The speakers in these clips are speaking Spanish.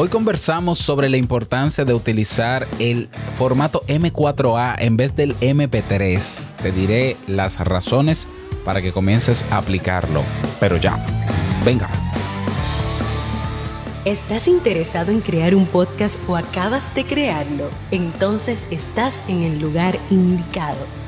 Hoy conversamos sobre la importancia de utilizar el formato M4A en vez del MP3. Te diré las razones para que comiences a aplicarlo. Pero ya, venga. ¿Estás interesado en crear un podcast o acabas de crearlo? Entonces estás en el lugar indicado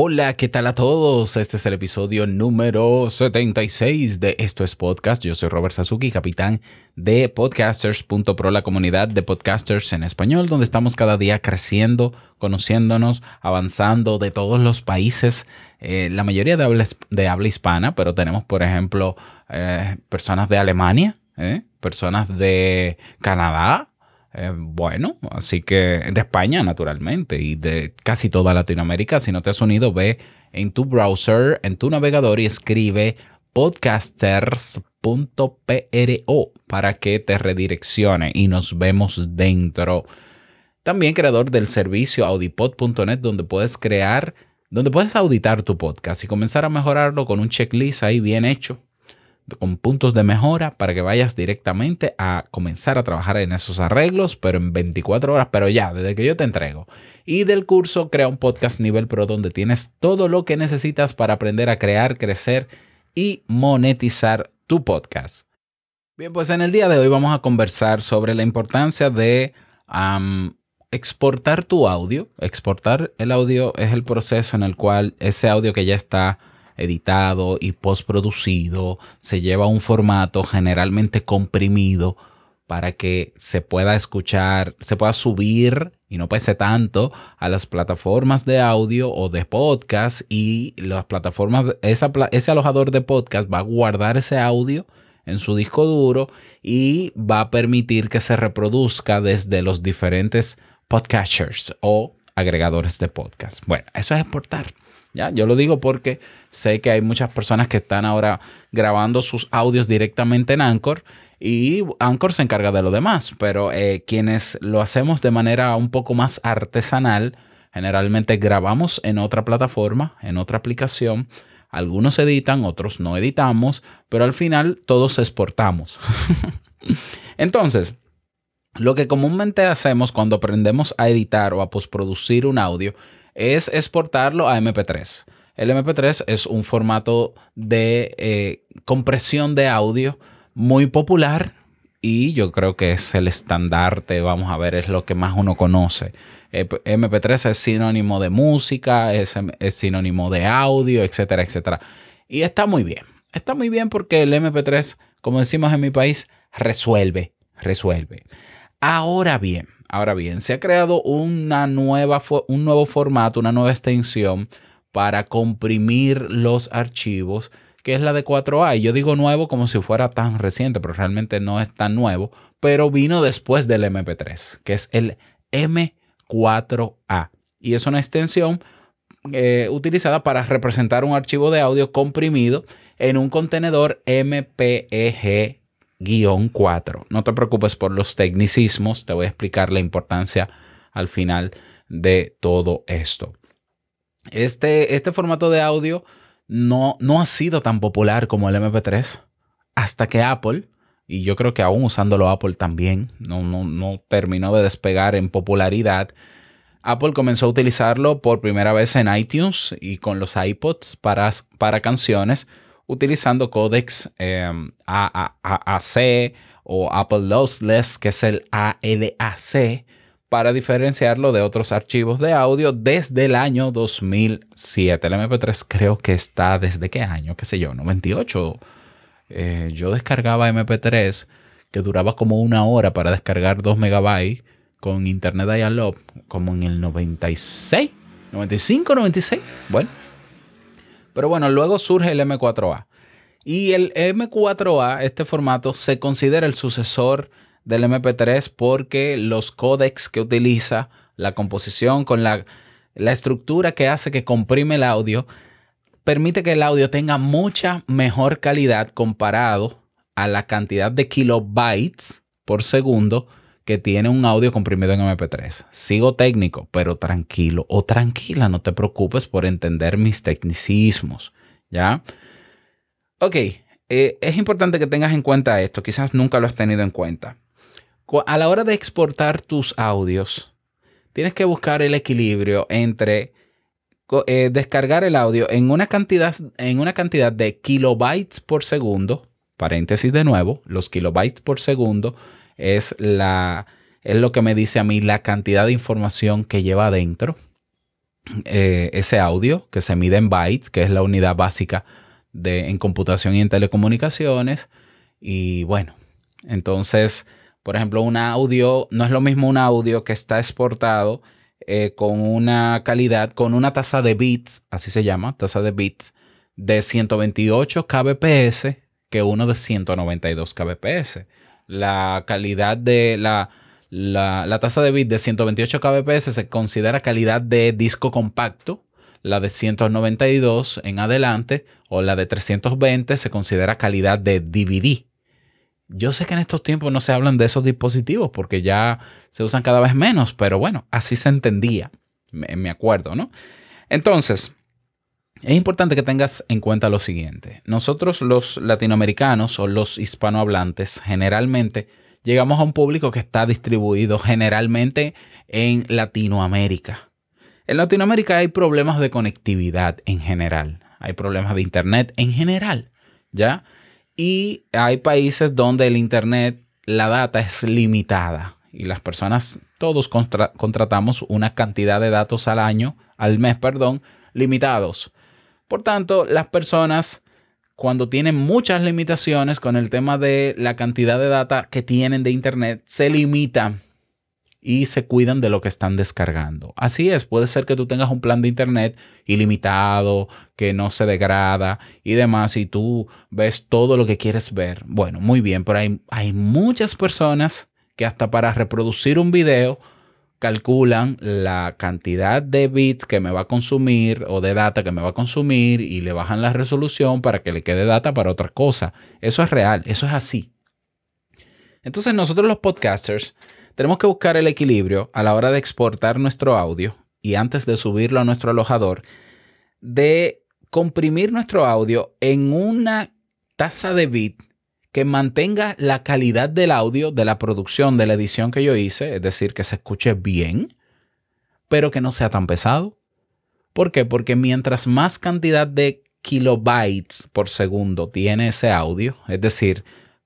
Hola, ¿qué tal a todos? Este es el episodio número 76 de Esto es Podcast. Yo soy Robert Sasuki, capitán de podcasters.pro, la comunidad de podcasters en español, donde estamos cada día creciendo, conociéndonos, avanzando de todos los países, eh, la mayoría de habla, de habla, hispana, pero tenemos, por ejemplo, eh, personas de Alemania, eh, personas de Canadá, eh, bueno, así que de España naturalmente y de casi toda Latinoamérica. Si no te has unido, ve en tu browser, en tu navegador y escribe podcasters.pro para que te redireccione y nos vemos dentro. También creador del servicio audipod.net donde puedes crear, donde puedes auditar tu podcast y comenzar a mejorarlo con un checklist ahí bien hecho con puntos de mejora para que vayas directamente a comenzar a trabajar en esos arreglos, pero en 24 horas, pero ya, desde que yo te entrego. Y del curso Crea un podcast nivel pro donde tienes todo lo que necesitas para aprender a crear, crecer y monetizar tu podcast. Bien, pues en el día de hoy vamos a conversar sobre la importancia de exportar tu audio. Exportar el audio es el proceso en el cual ese audio que ya está editado y postproducido, se lleva un formato generalmente comprimido para que se pueda escuchar, se pueda subir y no pese tanto a las plataformas de audio o de podcast y las plataformas, ese alojador de podcast va a guardar ese audio en su disco duro y va a permitir que se reproduzca desde los diferentes podcasters o agregadores de podcast. Bueno, eso es exportar. ¿ya? Yo lo digo porque sé que hay muchas personas que están ahora grabando sus audios directamente en Anchor y Anchor se encarga de lo demás, pero eh, quienes lo hacemos de manera un poco más artesanal, generalmente grabamos en otra plataforma, en otra aplicación. Algunos editan, otros no editamos, pero al final todos exportamos. Entonces, lo que comúnmente hacemos cuando aprendemos a editar o a postproducir un audio es exportarlo a MP3. El MP3 es un formato de eh, compresión de audio muy popular y yo creo que es el estandarte, vamos a ver, es lo que más uno conoce. MP3 es sinónimo de música, es, es sinónimo de audio, etcétera, etcétera. Y está muy bien. Está muy bien porque el MP3, como decimos en mi país, resuelve, resuelve. Ahora bien, Ahora bien, se ha creado una nueva, un nuevo formato, una nueva extensión para comprimir los archivos, que es la de 4A. Y yo digo nuevo como si fuera tan reciente, pero realmente no es tan nuevo, pero vino después del MP3, que es el M4A. Y es una extensión eh, utilizada para representar un archivo de audio comprimido en un contenedor MPEG guion 4. No te preocupes por los tecnicismos, te voy a explicar la importancia al final de todo esto. Este, este formato de audio no, no ha sido tan popular como el MP3 hasta que Apple, y yo creo que aún usándolo Apple también, no, no, no terminó de despegar en popularidad. Apple comenzó a utilizarlo por primera vez en iTunes y con los iPods para, para canciones utilizando códex em, AAC o Apple Lossless, que es el ALAC, para diferenciarlo de otros archivos de audio desde el año 2007. El MP3 creo que está desde qué año, qué sé yo, 98. Eh, yo descargaba MP3 que duraba como una hora para descargar 2 megabytes con internet dial-up como en el 96, 95, 96. Bueno, pero bueno, luego surge el M4A. Y el M4A, este formato, se considera el sucesor del MP3 porque los códecs que utiliza, la composición con la, la estructura que hace que comprime el audio, permite que el audio tenga mucha mejor calidad comparado a la cantidad de kilobytes por segundo que tiene un audio comprimido en MP3. Sigo técnico, pero tranquilo o tranquila, no te preocupes por entender mis tecnicismos, ¿ya? Ok, eh, es importante que tengas en cuenta esto, quizás nunca lo has tenido en cuenta. A la hora de exportar tus audios, tienes que buscar el equilibrio entre eh, descargar el audio en una, cantidad, en una cantidad de kilobytes por segundo, paréntesis de nuevo, los kilobytes por segundo es, la, es lo que me dice a mí la cantidad de información que lleva adentro eh, ese audio, que se mide en bytes, que es la unidad básica de, en computación y en telecomunicaciones. Y bueno, entonces, por ejemplo, un audio, no es lo mismo un audio que está exportado eh, con una calidad, con una tasa de bits, así se llama, tasa de bits, de 128 kbps que uno de 192 kbps. La calidad de la, la, tasa de bits de 128 kbps se considera calidad de disco compacto. La de 192 en adelante o la de 320 se considera calidad de DVD. Yo sé que en estos tiempos no se hablan de esos dispositivos porque ya se usan cada vez menos, pero bueno, así se entendía, me, acuerdo, ¿no? Entonces, es importante que tengas en cuenta lo siguiente. Nosotros los latinoamericanos o los hispanohablantes generalmente llegamos a un público que está distribuido generalmente en Latinoamérica. En Latinoamérica hay problemas de conectividad en general, hay problemas de Internet en general, ¿ya? Y hay países donde el Internet, la data es limitada y las personas, todos contratamos una cantidad de datos al año, al mes, perdón, limitados. Por tanto, las personas, cuando tienen muchas limitaciones con el tema de la cantidad de data que tienen de Internet, se limitan y se cuidan de lo que están descargando. Así es, puede ser que tú tengas un plan de internet ilimitado, que no se degrada y demás, y tú ves todo lo que quieres ver. Bueno, muy bien, pero hay, hay muchas personas que hasta para reproducir un video calculan la cantidad de bits que me va a consumir o de data que me va a consumir y le bajan la resolución para que le quede data para otra cosa. Eso es real, eso es así. Entonces nosotros los podcasters tenemos que buscar el equilibrio a la hora de exportar nuestro audio y antes de subirlo a nuestro alojador, de comprimir nuestro audio en una tasa de bit que mantenga la calidad del audio de la producción, de la edición que yo hice, es decir, que se escuche bien, pero que no sea tan pesado. ¿Por qué? Porque mientras más cantidad de kilobytes por segundo tiene ese audio, es decir,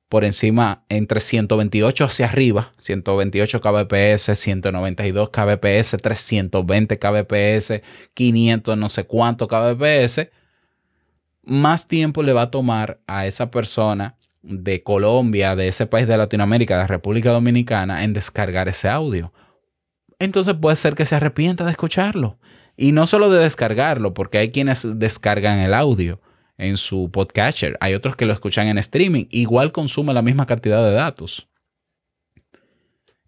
por encima entre 128 hacia arriba, 128 kbps, 192 kbps, 320 kbps, 500 no sé cuánto kbps, más tiempo le va a tomar a esa persona de Colombia, de ese país de Latinoamérica, de República Dominicana, en descargar ese audio. Entonces puede ser que se arrepienta de escucharlo. Y no solo de descargarlo, porque hay quienes descargan el audio en su podcatcher. Hay otros que lo escuchan en streaming. Igual consume la misma cantidad de datos.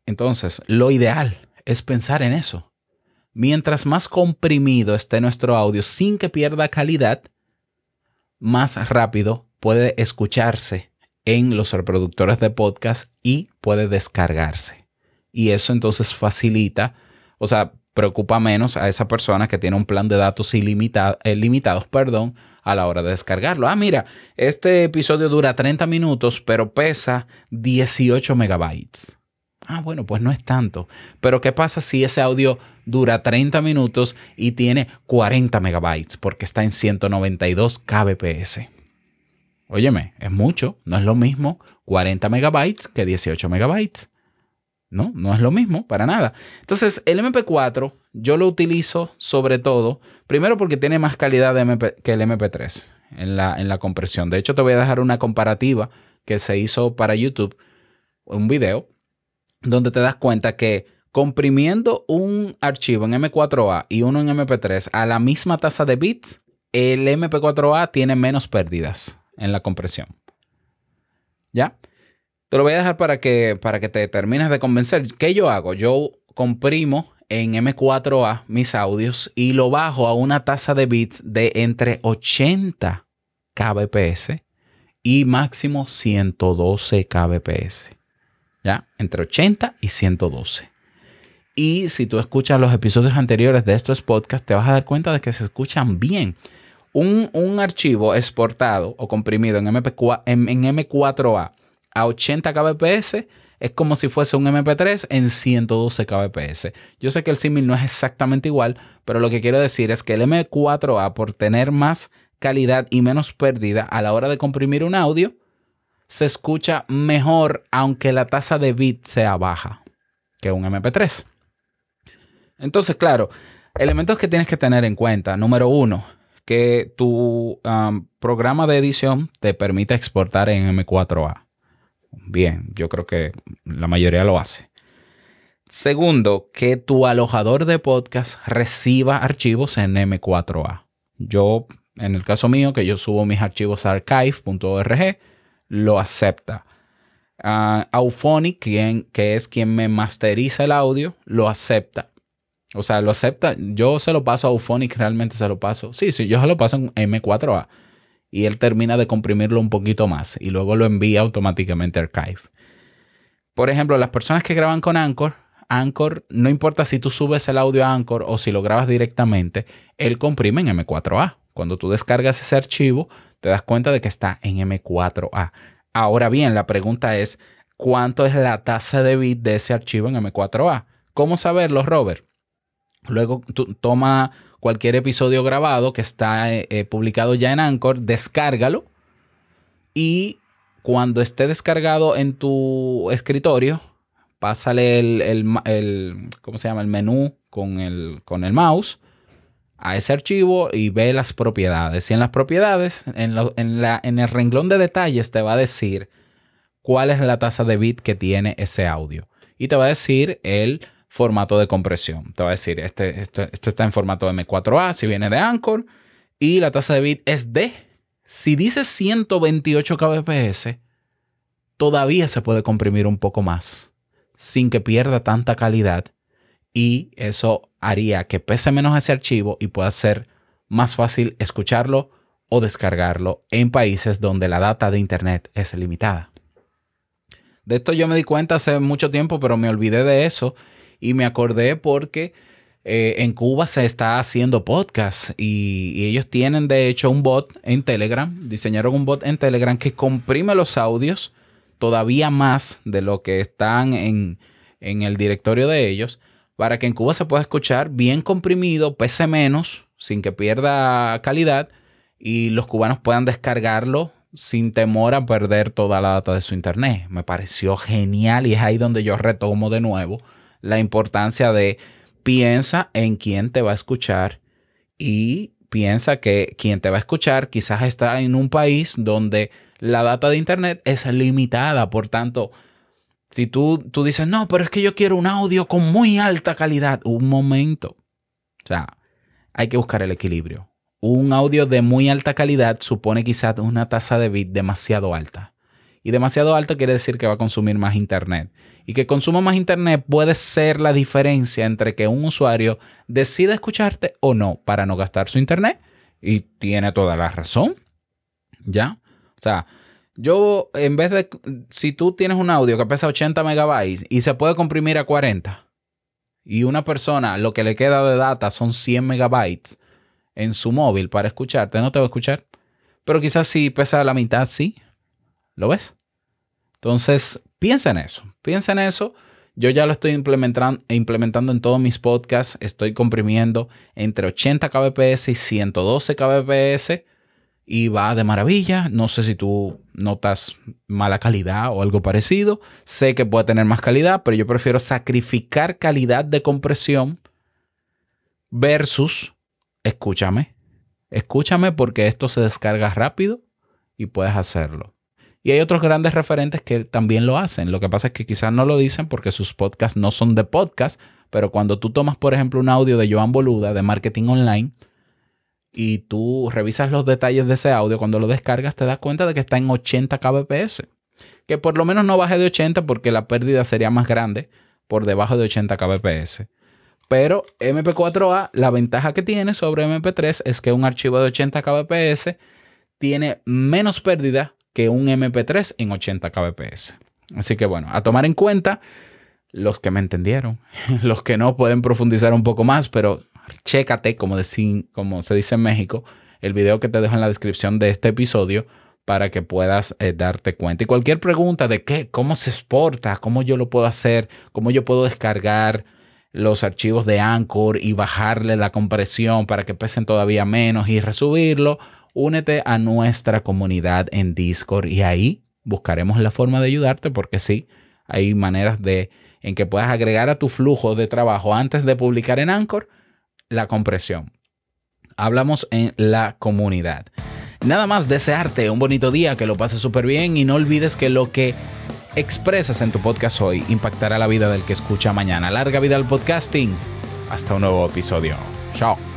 Entonces, lo ideal es pensar en eso. Mientras más comprimido esté nuestro audio sin que pierda calidad, más rápido puede escucharse en los reproductores de podcast y puede descargarse. Y eso entonces facilita, o sea, preocupa menos a esa persona que tiene un plan de datos ilimitado, ilimitados perdón, a la hora de descargarlo. Ah, mira, este episodio dura 30 minutos, pero pesa 18 megabytes. Ah, bueno, pues no es tanto. Pero ¿qué pasa si ese audio dura 30 minutos y tiene 40 megabytes? Porque está en 192 kbps. Óyeme, es mucho. No es lo mismo 40 megabytes que 18 megabytes. No, no es lo mismo, para nada. Entonces, el MP4 yo lo utilizo sobre todo, primero porque tiene más calidad que el MP3 en la, en la compresión. De hecho, te voy a dejar una comparativa que se hizo para YouTube, un video, donde te das cuenta que comprimiendo un archivo en M4A y uno en MP3 a la misma tasa de bits, el MP4A tiene menos pérdidas en la compresión. ¿Ya? Te lo voy a dejar para que, para que te termines de convencer. ¿Qué yo hago? Yo comprimo en M4A mis audios y lo bajo a una tasa de bits de entre 80 kbps y máximo 112 kbps. ¿Ya? Entre 80 y 112. Y si tú escuchas los episodios anteriores de estos podcasts, te vas a dar cuenta de que se escuchan bien. Un, archivo exportado o comprimido en, MP4, en, en M4A a 80 kbps es como si fuese un MP3 en 112 kbps. Yo sé que el símil no es exactamente igual, pero lo que quiero decir es que el M4A, por tener más calidad y menos pérdida a la hora de comprimir un audio, se escucha mejor aunque la tasa de bit sea baja que un MP3. Entonces, claro, elementos que tienes que tener en cuenta. Número uno, que tu programa de edición te permite exportar en M4A. Bien, yo creo que la mayoría lo hace. Segundo, que tu alojador de podcast reciba archivos en M4A. Yo, en el caso mío, que yo subo mis archivos a archive.org, lo acepta. Uh, Auphonic, quien, que es quien me masteriza el audio, lo acepta. O sea, lo acepta. Yo se lo paso a Auphonic, realmente se lo paso. Sí, sí, yo se lo paso en M4A y él termina de comprimirlo un poquito más y luego lo envía automáticamente a Archive. Por ejemplo, las personas que graban con Anchor, Anchor, no importa si tú subes el audio a Anchor o si lo grabas directamente, él comprime en M4A. Cuando tú descargas ese archivo, te das cuenta de que está en M4A. Ahora bien, la pregunta es, ¿cuánto es la tasa de bit de ese archivo en M4A? ¿Cómo saberlo, Robert? Luego toma cualquier episodio grabado que está eh, eh, publicado ya en Anchor, descárgalo y cuando esté descargado en tu escritorio, pásale el, ¿cómo se llama? el menú con el, con el mouse a ese archivo y ve las propiedades. Y en las propiedades, en, en el renglón de detalles, te va a decir cuál es la tasa de bit que tiene ese audio. Y te va a decir el formato de compresión. Te va a decir, este, esto, está en formato M4A, si viene de Anchor, y la tasa de bit es de, si dice 128 kbps, todavía se puede comprimir un poco más, sin que pierda tanta calidad, y eso haría que pese menos ese archivo y pueda ser más fácil escucharlo o descargarlo en países donde la data de Internet es limitada. De esto yo me di cuenta hace mucho tiempo, pero me olvidé de eso y me acordé porque eh, en Cuba se está haciendo podcast y, ellos tienen de hecho un bot en Telegram, diseñaron un bot en Telegram que comprime los audios todavía más de lo que están en, en el directorio de ellos para que en Cuba se pueda escuchar bien comprimido, pese menos, sin que pierda calidad y los cubanos puedan descargarlo sin temor a perder toda la data de su internet. Me pareció genial y es ahí donde yo retomo de nuevo la importancia de piensa en quién te va a escuchar y piensa que quien te va a escuchar quizás está en un país donde la data de internet es limitada, por tanto, si tú, tú dices, no, pero es que yo quiero un audio con muy alta calidad, un momento. O sea, hay que buscar el equilibrio. Un audio de muy alta calidad supone quizás una tasa de bit demasiado alta. Y demasiado alta quiere decir que va a consumir más internet y que consuma más Internet puede ser la diferencia entre que un usuario decida escucharte o no para no gastar su Internet. Y tiene toda la razón. ¿Ya? O sea, yo en vez de, si tú tienes un audio que pesa 80 megabytes y se puede comprimir a 40, y una persona lo que le queda de data son 100 megabytes en su móvil para escucharte, no te va a escuchar. Pero quizás si pesa la mitad, sí. ¿Lo ves? Entonces, piensa en eso, piensa en eso. Yo ya lo estoy implementando, implementando en todos mis podcasts. Estoy comprimiendo entre 80 kbps y 112 kbps y va de maravilla. No sé si tú notas mala calidad o algo parecido. Sé que puede tener más calidad, pero yo prefiero sacrificar calidad de compresión versus, escúchame, escúchame porque esto se descarga rápido y puedes hacerlo. Y hay otros grandes referentes que también lo hacen. Lo que pasa es que quizás no lo dicen porque sus podcasts no son de podcast, pero cuando tú tomas, por ejemplo, un audio de Joan Boluda de marketing online y tú revisas los detalles de ese audio, cuando lo descargas te das cuenta de que está en 80 kbps. que por lo menos no baje de 80 porque la pérdida sería más grande por debajo de 80 kbps. Pero MP4A, la ventaja que tiene sobre MP3 es que un archivo de 80 kbps tiene menos pérdida que un MP3 en 80 kbps. Así que bueno, a tomar en cuenta los que me entendieron, los que no pueden profundizar un poco más, pero chécate, como, como se dice en México, el video que te dejo en la descripción de este episodio para que puedas eh, darte cuenta. Y cualquier pregunta de qué, cómo se exporta, cómo yo lo puedo hacer, cómo yo puedo descargar los archivos de Anchor y bajarle la compresión para que pesen todavía menos y resubirlo, únete a nuestra comunidad en Discord y ahí buscaremos la forma de ayudarte porque sí, hay maneras de en que puedas agregar a tu flujo de trabajo antes de publicar en Anchor la compresión. Hablamos en la comunidad. Nada más desearte un bonito día, que lo pases súper bien y no olvides que lo que expresas en tu podcast hoy impactará la vida del que escucha mañana. Larga vida al podcasting. Hasta un nuevo episodio. Chao.